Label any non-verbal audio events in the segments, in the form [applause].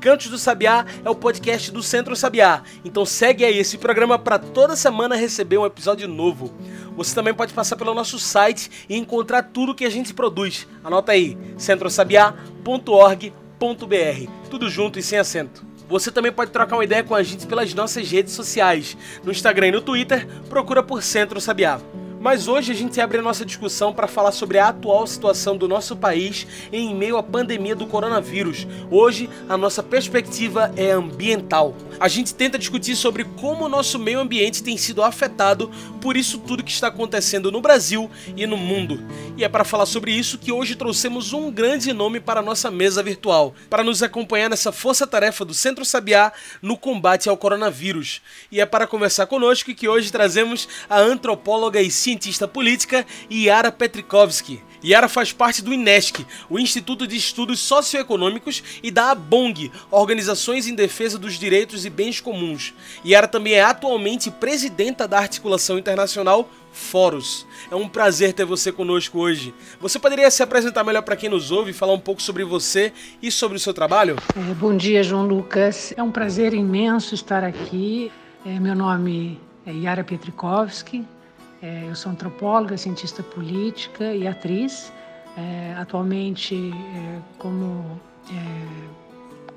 Cantos do Sabiá é o podcast do Centro Sabiá, então segue aí esse programa para toda semana receber um episódio novo. Você também pode passar pelo nosso site e encontrar tudo que a gente produz. Anota aí, centrosabiá.org.br, tudo junto e sem acento. Você também pode trocar uma ideia com a gente pelas nossas redes sociais. No Instagram e no Twitter, procura por Centro Sabiá. Mas hoje a gente abre a nossa discussão para falar sobre a atual situação do nosso país em meio à pandemia do coronavírus. Hoje a nossa perspectiva é ambiental. A gente tenta discutir sobre como o nosso meio ambiente tem sido afetado por isso tudo que está acontecendo no Brasil e no mundo. E é para falar sobre isso que hoje trouxemos um grande nome para a nossa mesa virtual, para nos acompanhar nessa força-tarefa do Centro Sabiá no combate ao coronavírus. E é para conversar conosco que hoje trazemos a antropóloga e cientista política Yara Petrikovsky. Yara faz parte do INESC, o Instituto de Estudos Socioeconômicos, e da ABONG, Organizações em Defesa dos Direitos e Bens Comuns. Yara também é atualmente presidenta da articulação internacional Foros. É um prazer ter você conosco hoje. Você poderia se apresentar melhor para quem nos ouve, falar um pouco sobre você e sobre o seu trabalho? É, bom dia, João Lucas. É um prazer imenso estar aqui. É, meu nome é Yara Petrikovsky, é, eu sou antropóloga, cientista política e atriz. É, atualmente, é, como é,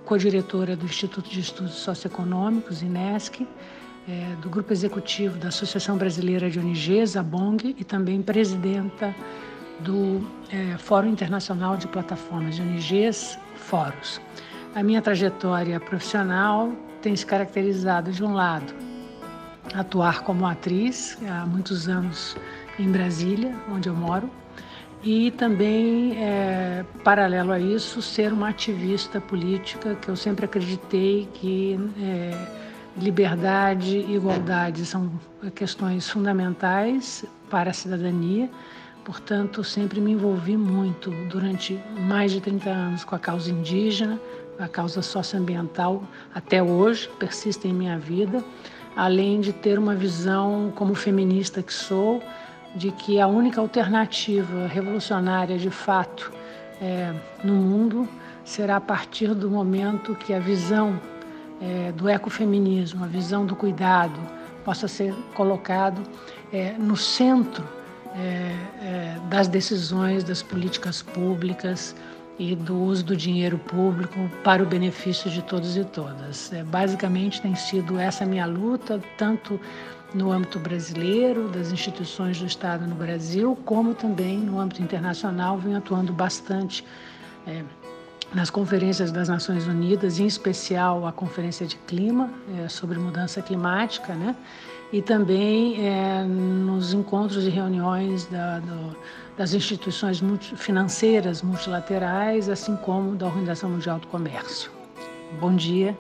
co-diretora do Instituto de Estudos Socioeconômicos, INESC, é, do Grupo Executivo da Associação Brasileira de ONGs, a BONG, e também presidenta do é, Fórum Internacional de Plataformas de ONGs, Fóros. A minha trajetória profissional tem se caracterizado, de um lado, atuar como atriz há muitos anos em Brasília, onde eu moro, e também, é, paralelo a isso, ser uma ativista política, que eu sempre acreditei que é, liberdade e igualdade são questões fundamentais para a cidadania. Portanto, sempre me envolvi muito durante mais de 30 anos com a causa indígena, a causa socioambiental, até hoje, persiste em minha vida além de ter uma visão, como feminista que sou, de que a única alternativa revolucionária de fato é, no mundo será a partir do momento que a visão é, do ecofeminismo, a visão do cuidado, possa ser colocado é, no centro é, é, das decisões das políticas públicas, e do uso do dinheiro público para o benefício de todos e todas. É, basicamente tem sido essa minha luta, tanto no âmbito brasileiro, das instituições do Estado no Brasil, como também no âmbito internacional, venho atuando bastante é, nas conferências das Nações Unidas, em especial a Conferência de Clima, é, sobre mudança climática, né? e também é, nos encontros e reuniões da, do, das instituições multi, financeiras multilaterais, assim como da Organização Mundial do Comércio. Bom dia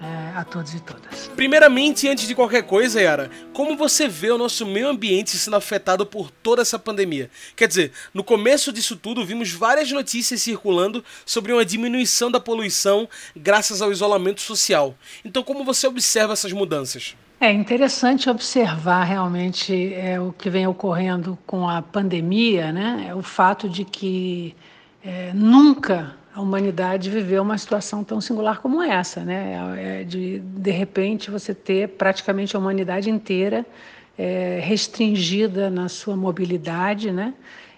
é, a todos e todas. Primeiramente, antes de qualquer coisa, Yara, como você vê o nosso meio ambiente sendo afetado por toda essa pandemia? Quer dizer, no começo disso tudo, vimos várias notícias circulando sobre uma diminuição da poluição graças ao isolamento social. Então, como você observa essas mudanças? É interessante observar realmente é, o que vem ocorrendo com a pandemia, né? É o fato de que é, nunca a humanidade viveu uma situação tão singular como essa, né? É, de de repente você ter praticamente a humanidade inteira é, restringida na sua mobilidade, né?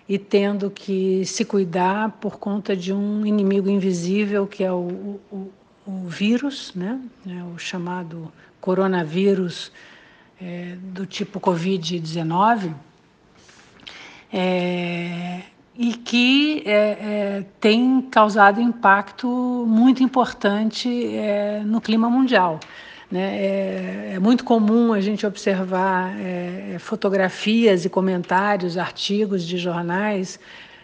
E tendo que se cuidar por conta de um inimigo invisível que é o, o, o vírus, né? É o chamado coronavírus é, do tipo Covid-19, é, e que é, é, tem causado impacto muito importante é, no clima mundial. Né? É, é, muito comum a gente observar é, fotografias e comentários, artigos de jornais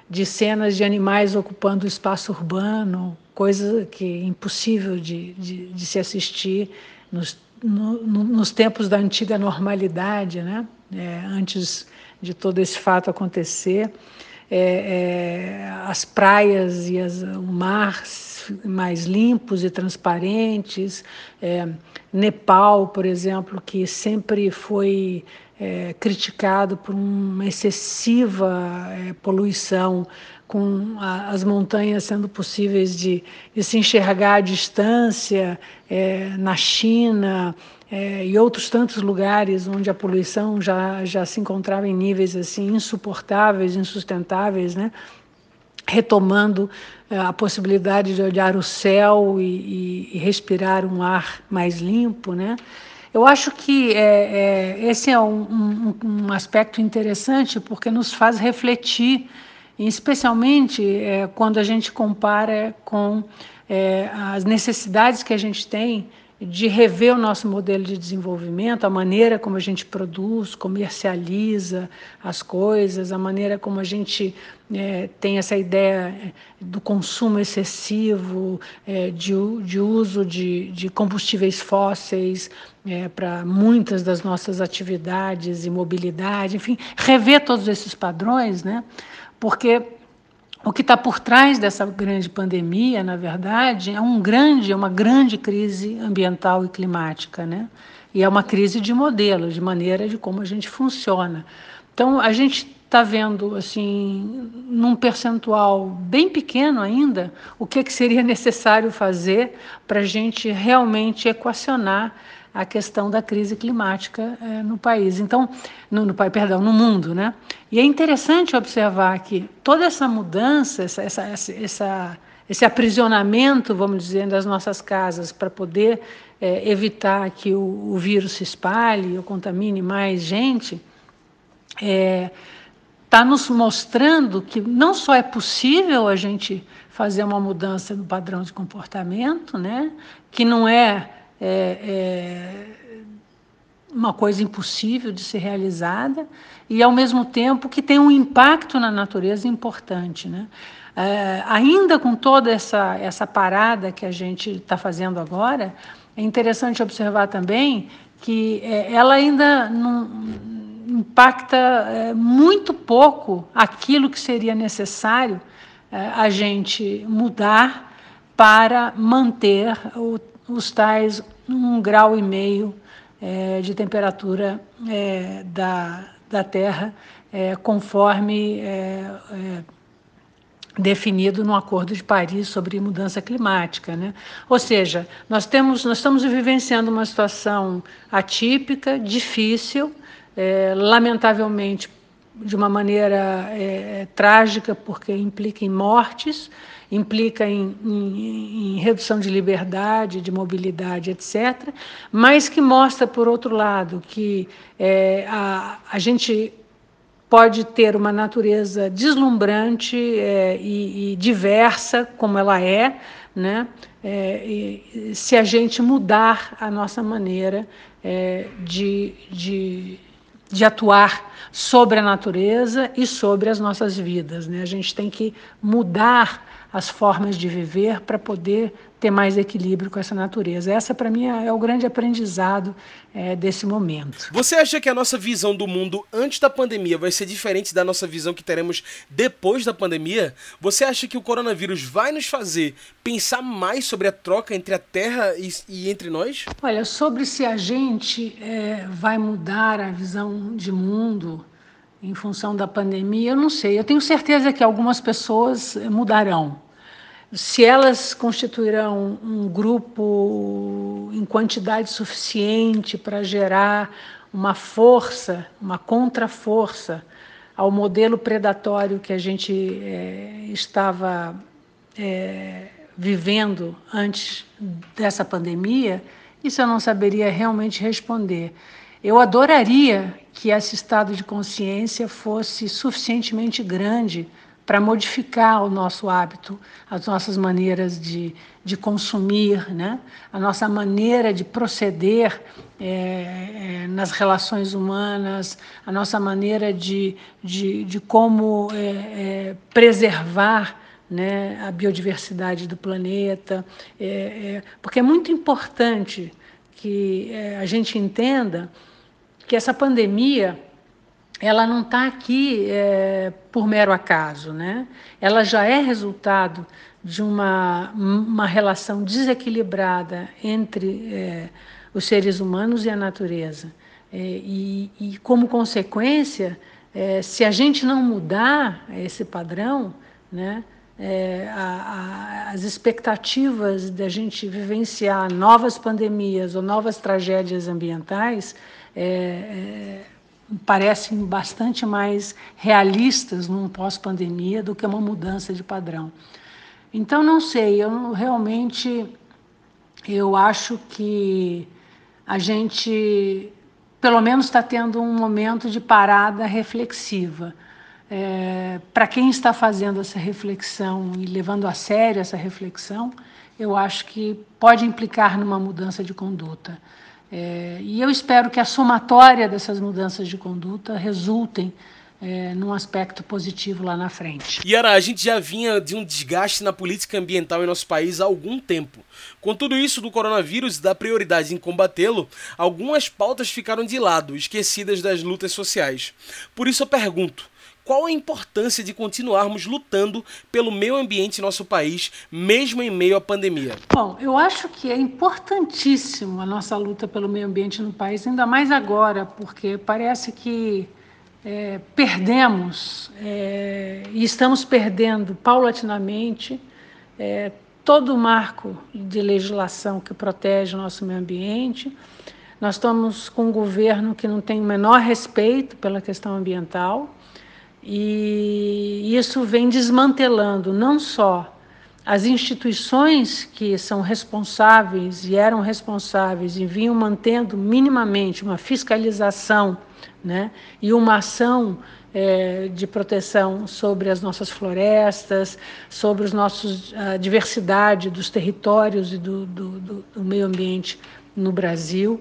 de cenas de animais ocupando o espaço urbano, coisa que é impossível de, de, de se assistir nos, no, no, nos tempos da antiga normalidade, né? É, antes de todo esse fato acontecer. É, é, as praias e as, o mar mais limpos e transparentes. É, Nepal, por exemplo, que sempre foi é, criticado por uma excessiva é, poluição, com a, as montanhas sendo possíveis de, de, se enxergar à distância, é, na China é, e outros tantos lugares onde a poluição já, já se encontrava em níveis assim insuportáveis, insustentáveis, né? retomando é, a possibilidade de olhar o céu e, e, e respirar um ar mais limpo, né? Eu acho que é, é, esse é um, um, um, aspecto interessante porque nos faz refletir, especialmente é, quando a gente compara com é, as necessidades que a gente tem de rever o nosso modelo de desenvolvimento, a maneira como a gente produz, comercializa as coisas, a maneira como a gente é, tem essa ideia é, do consumo excessivo, é, de, de, uso de, de combustíveis fósseis é, para muitas das nossas atividades e mobilidade, enfim, rever todos esses padrões, né? porque o que está por trás dessa grande pandemia, na verdade, é um grande, uma grande crise ambiental e climática, né? E é uma crise de modelo, de maneira de como a gente funciona. Então, a gente está vendo, assim, num percentual bem pequeno ainda, o que, que seria [laughs] necessário fazer para a gente realmente equacionar a questão da crise climática é, no país. Então, no, no, perdão, no mundo, né? E é interessante observar que toda essa mudança, essa, essa, essa, esse aprisionamento, vamos dizer, das nossas casas para poder é, evitar que o, o, vírus se espalhe ou contamine mais gente, é, tá nos mostrando que não só é possível a gente fazer uma mudança no padrão de comportamento, né? Que não é é, é uma coisa impossível de ser realizada e, ao mesmo tempo, que tem um impacto na natureza importante. Né? É, ainda com toda essa, essa parada que a gente está fazendo agora, é interessante observar também que é, ela ainda não impacta é, muito pouco aquilo que seria necessário é, a gente mudar para manter o, os tais um grau e meio é, de temperatura da, da Terra, conforme definido no Acordo de Paris sobre mudança climática, né? Ou seja, nós temos, nós estamos vivenciando uma situação atípica, difícil, é, lamentavelmente de uma maneira trágica, porque implica em mortes implica em, em, em, redução de liberdade, de mobilidade, etc., mas que mostra, por outro lado, que é, a, a gente pode ter uma natureza deslumbrante é, e, e, diversa, como ela é, né? É, e, se a gente mudar a nossa maneira é, de, de, de atuar sobre a natureza e sobre as nossas vidas. Né? A gente tem que mudar as formas de viver para poder ter mais equilíbrio com essa natureza. Essa, para mim, é o grande aprendizado é, desse momento. Você acha que a nossa visão do mundo antes da pandemia vai ser diferente da nossa visão que teremos depois da pandemia? Você acha que o coronavírus vai nos fazer pensar mais sobre a troca entre a Terra e, e entre nós? Olha, sobre se a gente é, vai mudar a visão de mundo em função da pandemia, eu não sei. Eu tenho certeza que algumas pessoas mudarão. Se elas constituirão um grupo em quantidade suficiente para gerar uma força, uma contraforça ao modelo predatório que a gente é, estava é, vivendo antes dessa pandemia, isso eu não saberia realmente responder. Eu adoraria que esse estado de consciência fosse suficientemente grande para modificar o nosso hábito, as nossas maneiras de, de consumir, né? a nossa maneira de proceder é, é, nas relações humanas, a nossa maneira de, de, de como é, preservar né, a biodiversidade do planeta, porque é muito importante que a gente entenda que essa pandemia ela não está aqui é, por mero acaso, né? Ela já é resultado de uma, uma relação desequilibrada entre é, os seres humanos e a natureza. É, e, e, como consequência, é, se a gente não mudar esse padrão, né, é, a, a, as expectativas da gente vivenciar novas pandemias ou novas tragédias ambientais é, parecem bastante mais realistas num pós-pandemia do que uma mudança de padrão. Então, não sei, eu realmente eu acho que a gente pelo menos está tendo um momento de parada reflexiva. É, Para quem está fazendo essa reflexão e levando a sério essa reflexão, eu acho que pode implicar numa mudança de conduta. É, e eu espero que a somatória dessas mudanças de conduta resultem é, num aspecto positivo lá na frente. Yara, a gente já vinha de um desgaste na política ambiental em nosso país há algum tempo. Com tudo isso do coronavírus e da prioridade em combatê-lo, algumas pautas ficaram de lado, esquecidas das lutas sociais. Por isso eu pergunto, qual a importância de continuarmos lutando pelo meio ambiente em nosso país, mesmo em meio à pandemia? Bom, eu acho que é importantíssimo a nossa luta pelo meio ambiente no país, ainda mais agora, porque parece que é, perdemos é, e estamos perdendo paulatinamente é, todo o marco de legislação que protege o nosso meio ambiente. Nós estamos com um governo que não tem o menor respeito pela questão ambiental e isso vem desmantelando não só as instituições que são responsáveis e eram responsáveis e vinham mantendo minimamente uma fiscalização né, e uma ação é, de proteção sobre as nossas florestas, sobre os nossos, a diversidade dos territórios e do, do, do, do meio ambiente no Brasil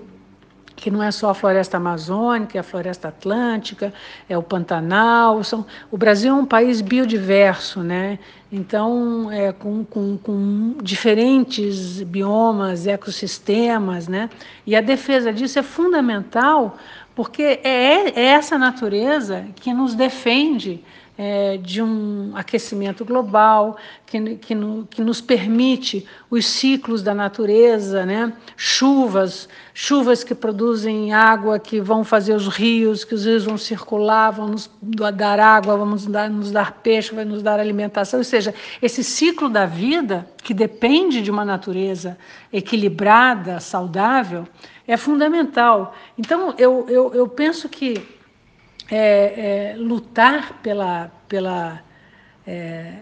que não é só a floresta amazônica, é a floresta atlântica, é o Pantanal. São, o Brasil é um país biodiverso, né? então é, com, com, com diferentes biomas, ecossistemas, né? e a defesa disso é fundamental porque é, é essa natureza que nos defende é, de um aquecimento global, que, que, no, que, nos permite os ciclos da natureza, né? chuvas, chuvas que produzem água, que vão fazer os rios, que os rios vão circular, vão nos dar água, vão nos dar, nos dar peixe, vai nos dar alimentação. Ou seja, esse ciclo da vida, que depende de uma natureza equilibrada, saudável, é fundamental. Então, eu, eu, eu penso que é, é, lutar pela, pela, é,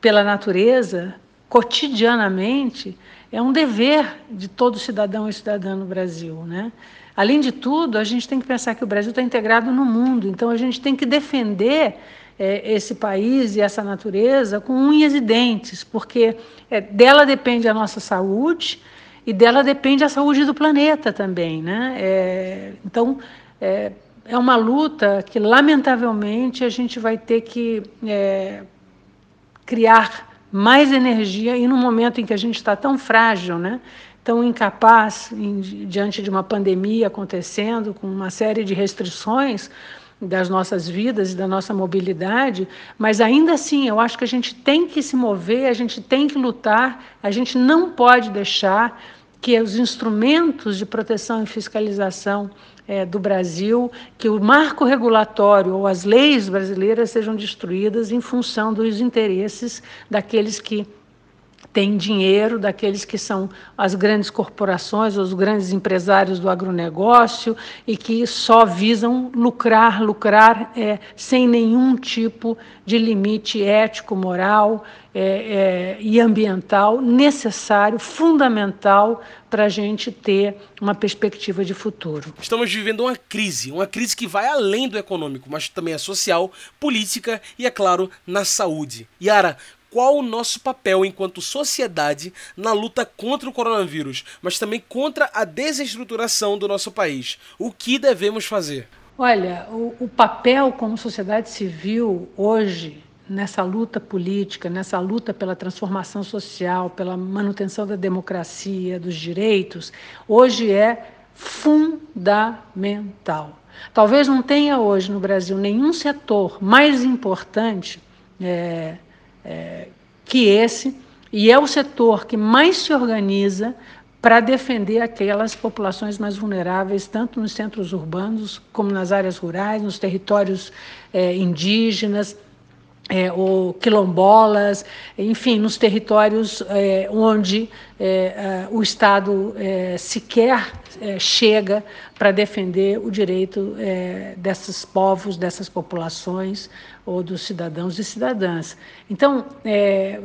pela natureza cotidianamente é um dever de todo cidadão e cidadã no Brasil. Né? Além de tudo, a gente tem que pensar que o Brasil está integrado no mundo, então a gente tem que defender é, esse país e essa natureza com unhas e dentes, porque é, dela depende a nossa saúde e dela depende a saúde do planeta também. Né? É, então, é, uma luta que, lamentavelmente, a gente vai ter que é, criar mais energia e no momento em que a gente está tão frágil, né? tão incapaz em, diante de uma pandemia acontecendo, com uma série de restrições das nossas vidas e da nossa mobilidade, mas ainda assim eu acho que a gente tem que se mover, a gente tem que lutar, a gente não pode deixar que os instrumentos de proteção e fiscalização é, do Brasil, que o marco regulatório ou as leis brasileiras sejam destruídas em função dos interesses daqueles que têm dinheiro, daqueles que são as grandes corporações, os grandes empresários do agronegócio e que só visam lucrar, lucrar é, sem nenhum tipo de limite ético, moral é, é, e ambiental necessário, fundamental para a gente ter uma perspectiva de futuro. Estamos vivendo uma crise, uma crise que vai além do econômico, mas também é social, política e, é claro, na saúde. Yara, qual o nosso papel enquanto sociedade na luta contra o coronavírus, mas também contra a desestruturação do nosso país. O que devemos fazer? Olha, o, o papel como sociedade civil hoje nessa luta política, nessa luta pela transformação social, pela manutenção da democracia, dos direitos, hoje é fundamental. Talvez não tenha hoje no Brasil nenhum setor mais importante é, é, que esse, e é o setor que mais se organiza para defender aquelas populações mais vulneráveis, tanto nos centros urbanos como nas áreas rurais, nos territórios é, indígenas, é, ou quilombolas, enfim, nos territórios é, onde é, o Estado é, sequer é, chega para defender o direito é, desses povos, dessas populações ou dos cidadãos e cidadãs. Então,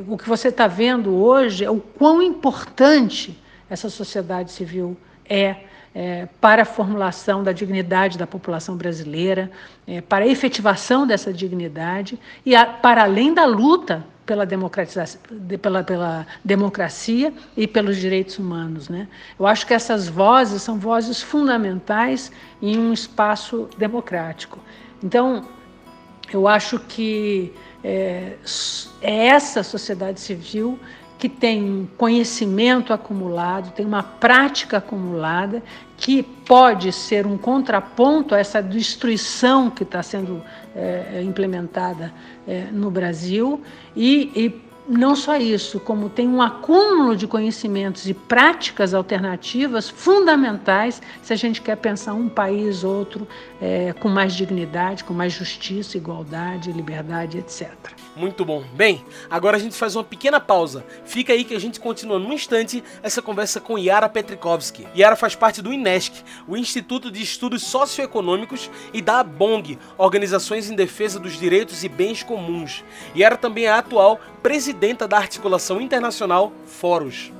o que você está vendo hoje é o quão importante essa sociedade civil é, é, para a formulação da dignidade da população brasileira, é, para a efetivação dessa dignidade e a, para além da luta pela, democratização, pela, pela democracia e pelos direitos humanos. Né? Eu acho que essas vozes são vozes fundamentais em um espaço democrático. Então, eu acho que é, é essa sociedade civil que tem conhecimento acumulado, tem uma prática acumulada, que pode ser um contraponto a essa destruição que está sendo é, implementada é, no Brasil. E, e não só isso, como tem um acúmulo de conhecimentos e práticas alternativas fundamentais se a gente quer pensar um país outro é, com mais dignidade, com mais justiça, igualdade, liberdade, etc. Muito bom. Bem, agora a gente faz uma pequena pausa. Fica aí que a gente continua num instante essa conversa com Yara Petrikovski. Yara faz parte do INESC, o Instituto de Estudos Socioeconômicos, e da ABONG, Organizações em Defesa dos Direitos e Bens Comuns. Yara também é a atual presidenta da articulação internacional Foros.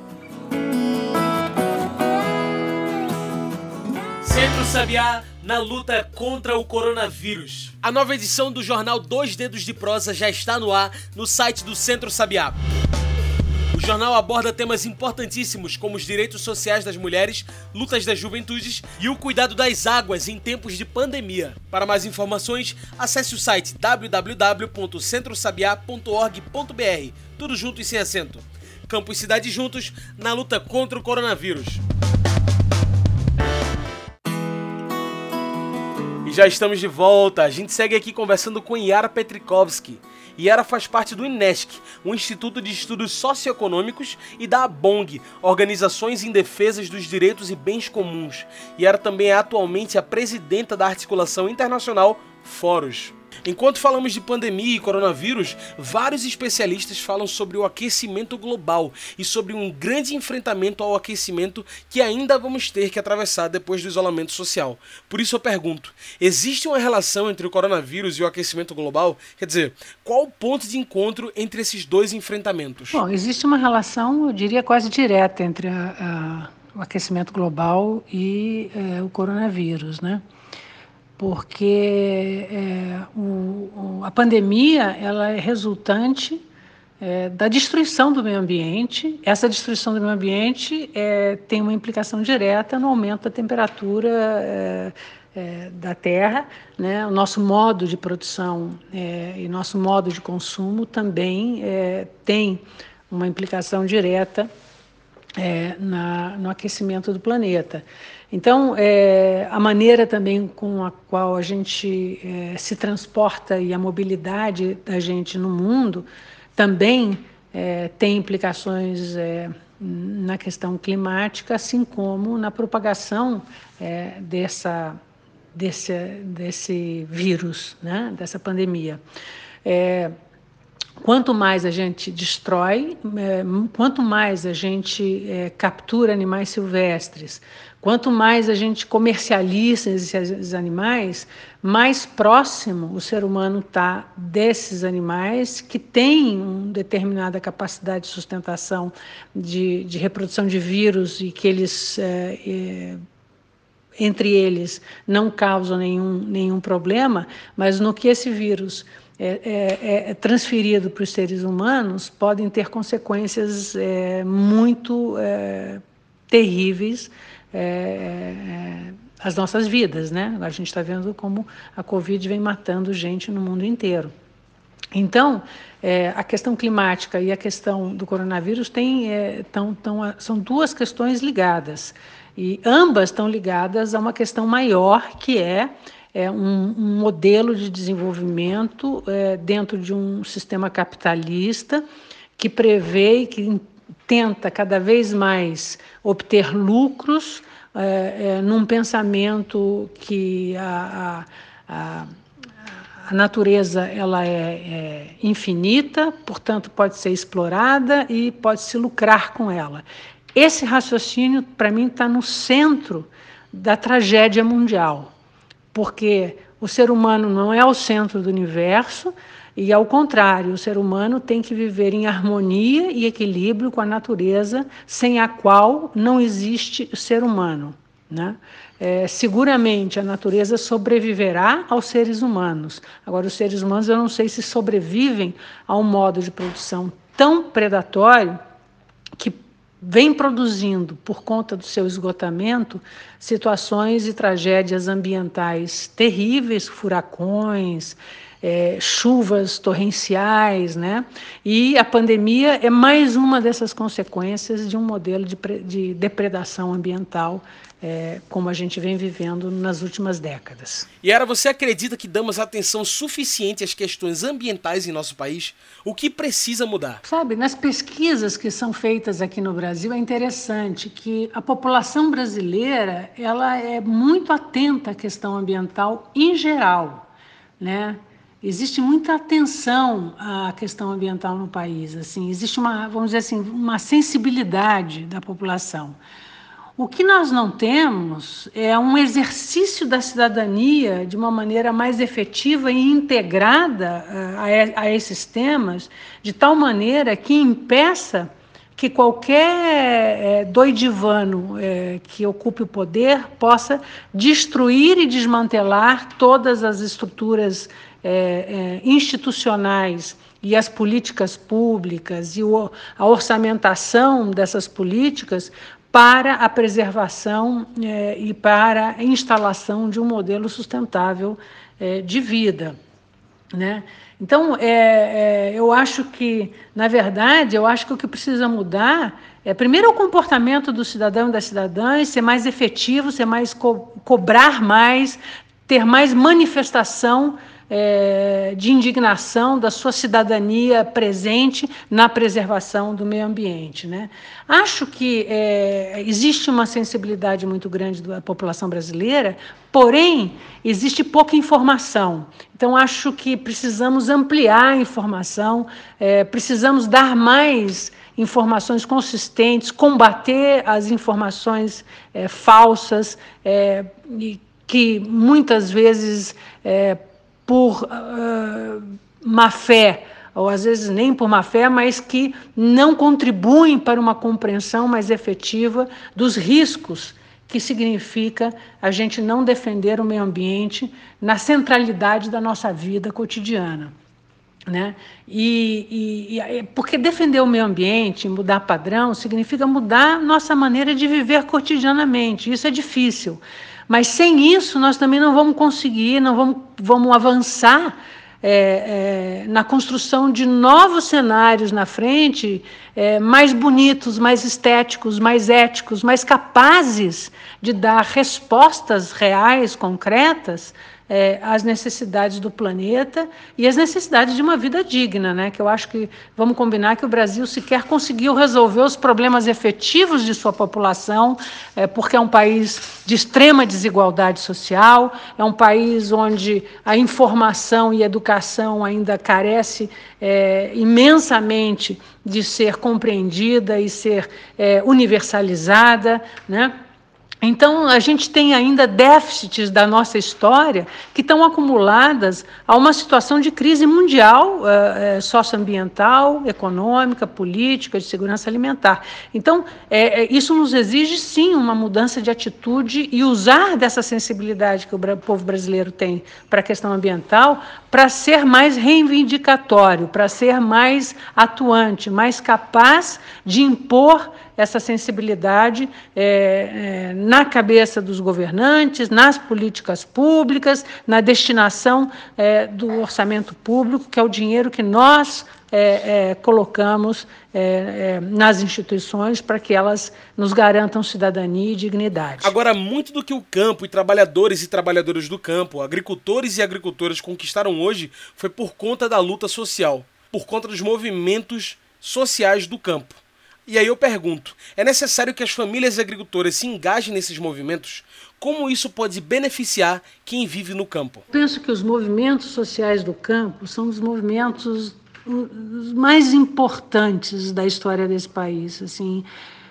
Centro Sabiá na luta contra o coronavírus. A nova edição do jornal Dois Dedos de Prosa já está no ar no site do Centro Sabiá. O jornal aborda temas importantíssimos como os direitos sociais das mulheres, lutas das juventudes e o cuidado das águas em tempos de pandemia. Para mais informações, acesse o site www.centrosabiá.org.br. Tudo junto e sem acento. Campos e cidade juntos na luta contra o coronavírus. E já estamos de volta. A gente segue aqui conversando com Yara Petrikovski. Yara faz parte do INESC, um instituto de estudos socioeconômicos, e da ABONG, Organizações em Defesa dos Direitos e Bens Comuns. Yara também é atualmente a presidenta da articulação internacional Foros. Enquanto falamos de pandemia e coronavírus, vários especialistas falam sobre o aquecimento global e sobre um grande enfrentamento ao aquecimento que ainda vamos ter que atravessar depois do isolamento social. Por isso eu pergunto: existe uma relação entre o coronavírus e o aquecimento global? Quer dizer, qual o ponto de encontro entre esses dois enfrentamentos? Bom, existe uma relação, eu diria, quase direta entre a, a, o aquecimento global e é, o coronavírus, né? Porque é, o, a pandemia ela é resultante é, da destruição do meio ambiente. Essa destruição do meio ambiente é, tem uma implicação direta no aumento da temperatura é, é, da Terra. Né? O nosso modo de produção é, e nosso modo de consumo também tem uma implicação direta na, no aquecimento do planeta. Então, é, a maneira também com a qual a gente é, se transporta e a mobilidade da gente no mundo também é, tem implicações é, na questão climática, assim como na propagação é, dessa, desse, desse vírus, né, dessa pandemia. É, quanto mais a gente destrói, quanto mais a gente captura animais silvestres, Quanto mais a gente comercializa esses animais, mais próximo o ser humano está desses animais que têm uma determinada capacidade de sustentação, de, de reprodução de vírus e que eles, é, é, entre eles, não causam nenhum, nenhum problema, mas no que esse vírus é, é, é, transferido para os seres humanos podem ter consequências é, muito é, terríveis é, é, as nossas vidas, né? A gente está vendo como a Covid vem matando gente no mundo inteiro. Então, é, a questão climática e a questão do coronavírus tem, é, tão, tão, são duas questões ligadas. E ambas estão ligadas a uma questão maior, que é, é um, um, modelo de desenvolvimento é, dentro de um sistema capitalista que prevê e que tenta cada vez mais obter lucros é, é, num pensamento que a, a, a a natureza ela é, é, infinita, portanto pode ser explorada e pode se lucrar com ela. Esse raciocínio, para mim, está no centro da tragédia mundial, porque o ser humano não é o centro do universo e, ao contrário, o ser humano tem que viver em harmonia e equilíbrio com a natureza, sem a qual não existe ser humano. Né? É, seguramente a natureza sobreviverá aos seres humanos. Agora, os seres humanos eu não sei se sobrevivem a um modo de produção tão predatório que vem produzindo, por conta do seu esgotamento, situações e tragédias ambientais terríveis, furacões, é, chuvas torrenciais, né? E a pandemia é mais uma dessas consequências de um modelo de, de depredação ambiental é, como a gente vem vivendo nas últimas décadas. E era você acredita que damos atenção suficiente às questões ambientais em nosso país? O que precisa mudar? Sabe, nas pesquisas que são feitas aqui no Brasil é interessante que a população brasileira ela é muito atenta à questão ambiental em geral, né? Existe muita atenção à questão ambiental no país, assim, existe uma, vamos dizer assim, uma sensibilidade da população. O que nós não temos é um exercício da cidadania de uma maneira mais efetiva e integrada eh, a, esses temas, de tal maneira que impeça que qualquer é, doidivano é, que ocupe o poder possa destruir e desmantelar todas as estruturas é, institucionais e as políticas públicas e a orçamentação dessas políticas para a preservação é, e para a instalação de um modelo sustentável é, de vida. Né? Então, é, eu acho que, na verdade, eu acho que o que precisa mudar é, primeiro, o comportamento do cidadão e das cidadãs ser mais efetivo, ser mais co cobrar mais, ter mais manifestação é, de indignação da sua cidadania presente na preservação do meio ambiente. Né? Acho que é, existe uma sensibilidade muito grande da população brasileira, porém, existe pouca informação. Então, acho que precisamos ampliar a informação, é, precisamos dar mais informações consistentes, combater as informações é, falsas, é, que muitas vezes é, por uh, má fé, ou às vezes nem por má fé, mas que não contribuem para uma compreensão mais efetiva dos riscos que significa a gente não defender o meio ambiente na centralidade da nossa vida cotidiana. Né? E, e, e, porque defender o meio ambiente, mudar padrão, significa mudar nossa maneira de viver cotidianamente. Isso é difícil. Mas sem isso, nós também não vamos conseguir, não vamos, vamos avançar é, é, na construção de novos cenários na frente, é, mais bonitos, mais estéticos, mais éticos, mais capazes de dar respostas reais, concretas é, as necessidades do planeta e as necessidades de uma vida digna, né? Que eu acho que vamos combinar que o Brasil sequer conseguiu resolver os problemas efetivos de sua população, é, porque é um país de extrema desigualdade social, é um país onde a informação e a educação ainda carece é, imensamente de ser compreendida e ser é, universalizada, né? Então, a gente tem ainda déficits da nossa história que estão acumuladas a uma situação de crise mundial, uh, socioambiental, econômica, política, de segurança alimentar. Então, é, isso nos exige, sim, uma mudança de atitude e usar dessa sensibilidade que o povo brasileiro tem para a questão ambiental para ser mais reivindicatório, para ser mais atuante, mais capaz de impor essa sensibilidade na cabeça dos governantes, nas políticas públicas, na destinação é, do orçamento público, que é o dinheiro que nós é, é, colocamos é, é, nas instituições para que elas nos garantam cidadania e dignidade. Agora, muito do que o campo e trabalhadores e trabalhadoras do campo, agricultores e agricultoras conquistaram hoje foi por conta da luta social, por conta dos movimentos sociais do campo. E aí eu pergunto: é necessário que as famílias agricultoras se engajem nesses movimentos? Como isso pode beneficiar quem vive no campo? Penso que os movimentos sociais do campo são os movimentos os mais importantes da história desse país. Assim,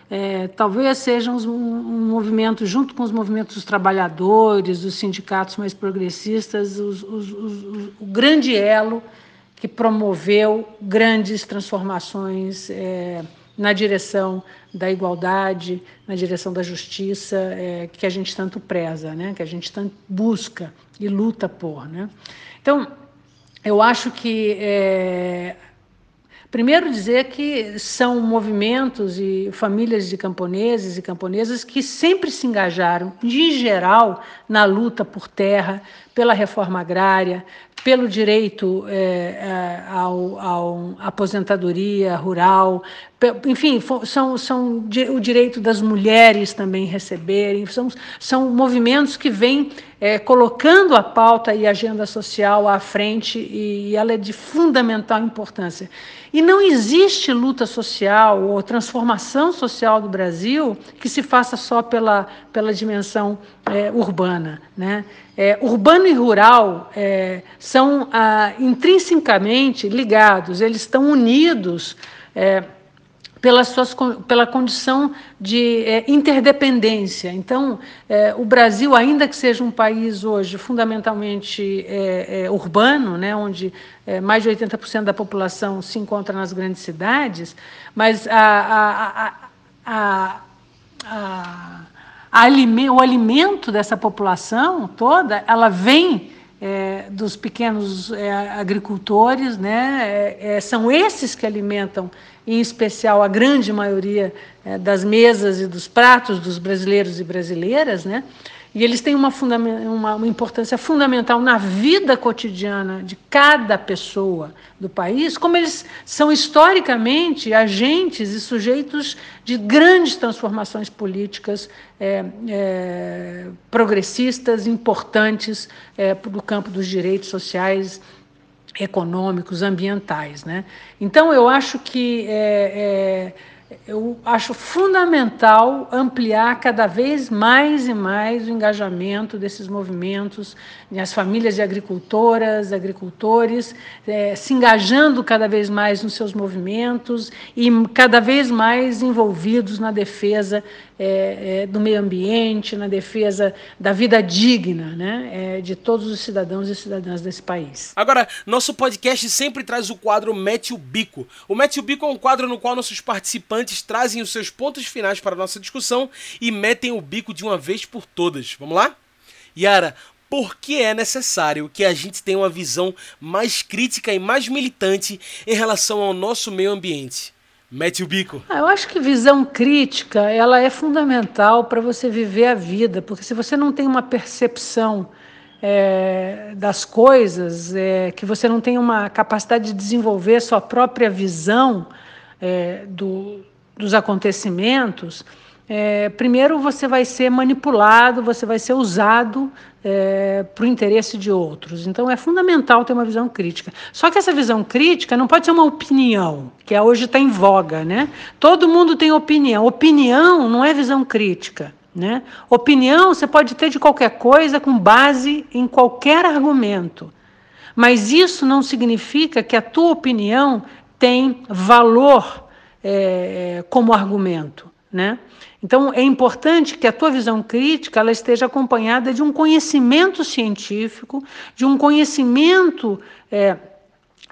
é, talvez sejam um, um movimento, junto com os movimentos dos trabalhadores, dos sindicatos mais progressistas, os, os, os, o grande elo que promoveu grandes transformações é, na direção da igualdade, na direção da justiça, é, que a gente tanto preza, né? que a gente tanto busca e luta por. Né? Então, eu acho que é, Primeiro, dizer que são movimentos e famílias de camponeses e camponesas que sempre se engajaram, em geral, na luta por terra, pela reforma agrária, pelo direito é, ao, ao, aposentadoria rural, enfim, são, são o direito das mulheres também receberem, são, são movimentos que vêm é, colocando a pauta e a agenda social à frente e, e ela é de fundamental importância. E não existe luta social ou transformação social do Brasil que se faça só pela, pela dimensão é, urbana. Né? É, urbano e rural é, são ah, intrinsecamente ligados, eles estão unidos é, pela, suas, pela condição de é, interdependência. Então, é, o Brasil, ainda que seja um país hoje fundamentalmente é, urbano, né, onde mais de 80% da população se encontra nas grandes cidades, mas a, a, a, a, o alimento dessa população toda, ela vem é, dos pequenos é, agricultores, né? É, é são esses que alimentam, em especial, a grande maioria é, das mesas e dos pratos dos brasileiros e brasileiras, né? E eles têm uma, uma, uma, importância fundamental na vida cotidiana de cada pessoa do país, como eles são historicamente agentes e sujeitos de grandes transformações políticas é, é, progressistas, importantes é, do campo dos direitos sociais, econômicos, ambientais. Né? Então, eu acho que é, é, eu acho fundamental ampliar cada vez mais e mais o engajamento desses movimentos, as famílias de agricultoras, agricultores, é, se engajando cada vez mais nos seus movimentos e cada vez mais envolvidos na defesa é, é, do meio ambiente, na defesa da vida digna né, é, de todos os cidadãos e cidadãs desse país. Agora, nosso podcast sempre traz o quadro Mete o Bico. O Mete o Bico é um quadro no qual nossos participantes trazem os seus pontos finais para a nossa discussão e metem o bico de uma vez por todas. Vamos lá? Yara, por que é necessário que a gente tenha uma visão mais crítica e mais militante em relação ao nosso meio ambiente? Mete o bico. Ah, eu acho que visão crítica ela é fundamental para você viver a vida, porque se você não tem uma percepção é, das coisas, é, que você não tem uma capacidade de desenvolver sua própria visão é, do, dos acontecimentos, é, primeiro você vai ser manipulado, você vai ser usado é, para o interesse de outros. Então é fundamental ter uma visão crítica. Só que essa visão crítica não pode ser uma opinião, que é hoje está em voga. Né? Todo mundo tem opinião. Opinião não é visão crítica. Né? Opinião você pode ter de qualquer coisa com base em qualquer argumento. Mas isso não significa que a tua opinião tem valor é, como argumento. Né? Então, é importante que a tua visão crítica ela esteja acompanhada de um conhecimento científico, de um conhecimento é,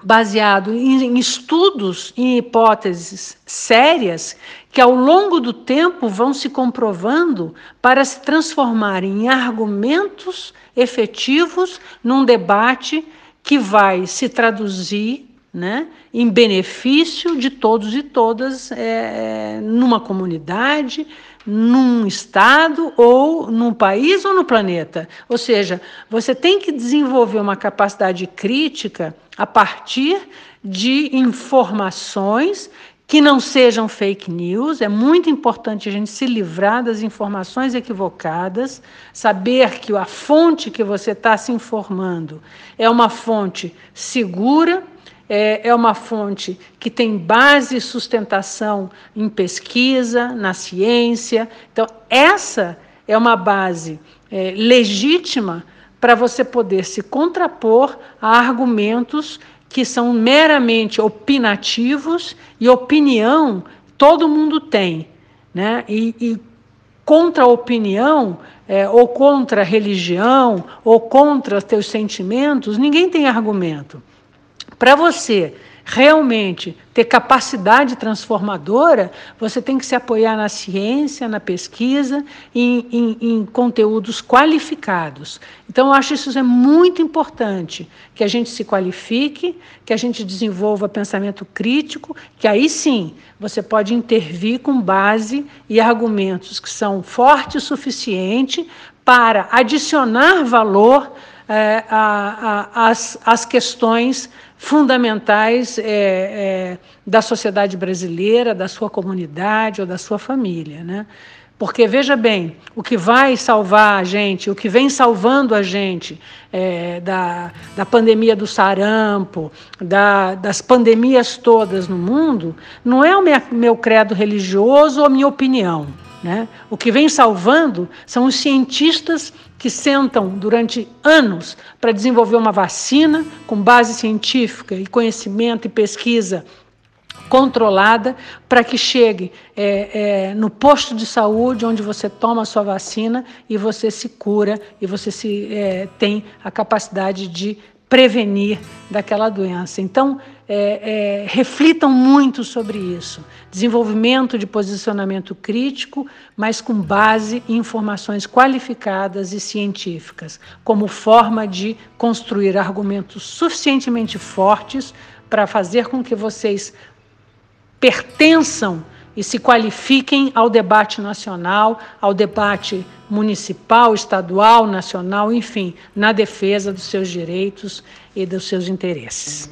baseado em, estudos, em hipóteses sérias, que ao longo do tempo vão se comprovando para se transformarem em argumentos efetivos num debate que vai se traduzir né, em benefício de todos e todas é, numa comunidade, num estado ou num país ou no planeta. Ou seja, você tem que desenvolver uma capacidade crítica a partir de informações que não sejam fake news. É muito importante a gente se livrar das informações equivocadas, saber que a fonte que você está se informando é uma fonte segura, é, é uma fonte que tem base e sustentação em pesquisa, na ciência. Então, essa é uma base é, legítima para você poder se contrapor a argumentos que são meramente opinativos e opinião todo mundo tem. Né? E, e contra a opinião, é, ou contra a religião, ou contra teus sentimentos, ninguém tem argumento. Para você realmente ter capacidade transformadora, você tem que se apoiar na ciência, na pesquisa, em, em, em conteúdos qualificados. Então, eu acho isso é muito importante, que a gente se qualifique, que a gente desenvolva pensamento crítico, que aí sim você pode intervir com base e argumentos que são fortes o suficiente para adicionar valor às questões fundamentais é, é, da sociedade brasileira, da sua comunidade ou da sua família. Né? Porque, veja bem, o que vai salvar a gente, o que vem salvando a gente é, da, da pandemia do sarampo, da, das pandemias todas no mundo, não é o meu, meu credo religioso ou a minha opinião. Né? O que vem salvando são os cientistas que sentam durante anos para desenvolver uma vacina com base científica e conhecimento e pesquisa controlada para que chegue é, é, no posto de saúde onde você toma a sua vacina e você se cura e você se, é, tem a capacidade de prevenir daquela doença. Então, é, é, reflitam muito sobre isso. Desenvolvimento de posicionamento crítico, mas com base em informações qualificadas e científicas, como forma de construir argumentos suficientemente fortes para fazer com que vocês pertençam e se qualifiquem ao debate nacional, ao debate municipal, estadual, nacional, enfim, na defesa dos seus direitos e dos seus interesses.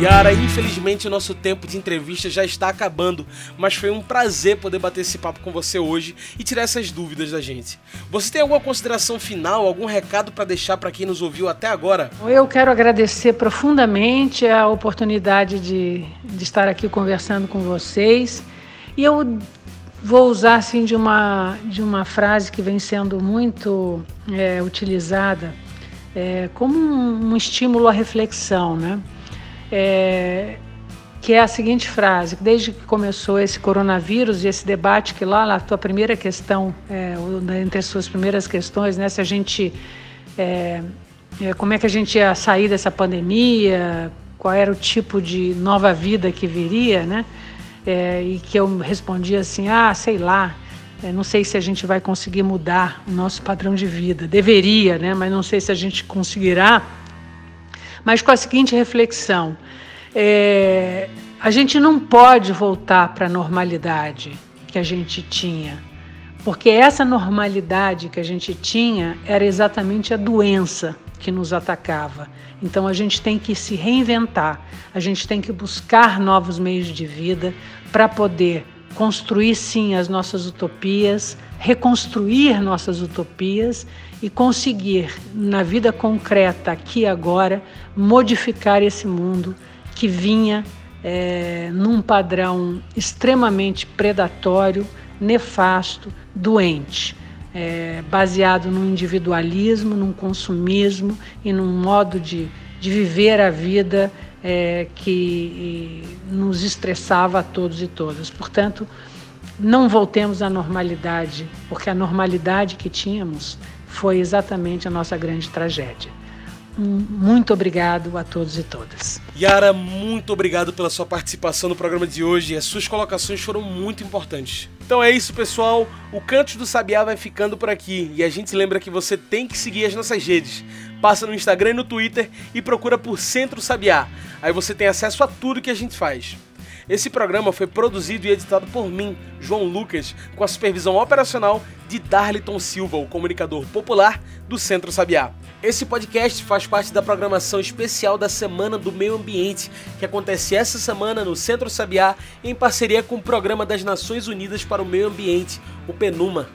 Yara, infelizmente o nosso tempo de entrevista já está acabando, mas foi um prazer poder bater esse papo com você hoje e tirar essas dúvidas da gente. Você tem alguma consideração final, algum recado para deixar para quem nos ouviu até agora? Eu quero agradecer profundamente a oportunidade de, de estar aqui conversando com vocês e eu vou usar assim de uma, de uma frase que vem sendo muito é, utilizada é, como um, um estímulo à reflexão, né? É, que é a seguinte frase: desde que começou esse coronavírus e esse debate, que lá, a tua primeira questão, é, entre as suas primeiras questões, né, se a gente. É, é, como é que a gente ia sair dessa pandemia, qual era o tipo de nova vida que viria, né? É, e que eu respondi assim: ah, sei lá, é, não sei se a gente vai conseguir mudar o nosso padrão de vida. Deveria, né? Mas não sei se a gente conseguirá mas com a seguinte reflexão: é, a gente não pode voltar para a normalidade que a gente tinha, porque essa normalidade que a gente tinha era exatamente a doença que nos atacava. Então a gente tem que se reinventar, a gente tem que buscar novos meios de vida para poder construir sim as nossas utopias, reconstruir nossas utopias e conseguir, na vida concreta, aqui e agora, modificar esse mundo que vinha é, num padrão extremamente predatório, nefasto, doente, é, baseado no individualismo, num consumismo e num modo de, de viver a vida é, que nos estressava a todos e todas. Portanto, não voltemos à normalidade, porque a normalidade que tínhamos foi exatamente a nossa grande tragédia. muito obrigado a todos e todas. Yara, muito obrigado pela sua participação no programa de hoje. As suas colocações foram muito importantes. Então é isso, pessoal. O Cantos do Sabiá vai ficando por aqui. E a gente lembra que você tem que seguir as nossas redes. Passa no Instagram e no Twitter e procura por Centro Sabiá. Aí você tem acesso a tudo que a gente faz. Esse programa foi produzido e editado por mim, João Lucas, com a supervisão operacional de Darliton Silva, o comunicador popular do Centro Sabiá. Esse podcast faz parte da programação especial da Semana do Meio Ambiente, que acontece essa semana no Centro Sabiá, em parceria com o Programa das Nações Unidas para o Meio Ambiente, o PNUMA.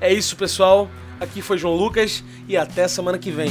É isso, pessoal. Aqui foi João Lucas e até semana que vem.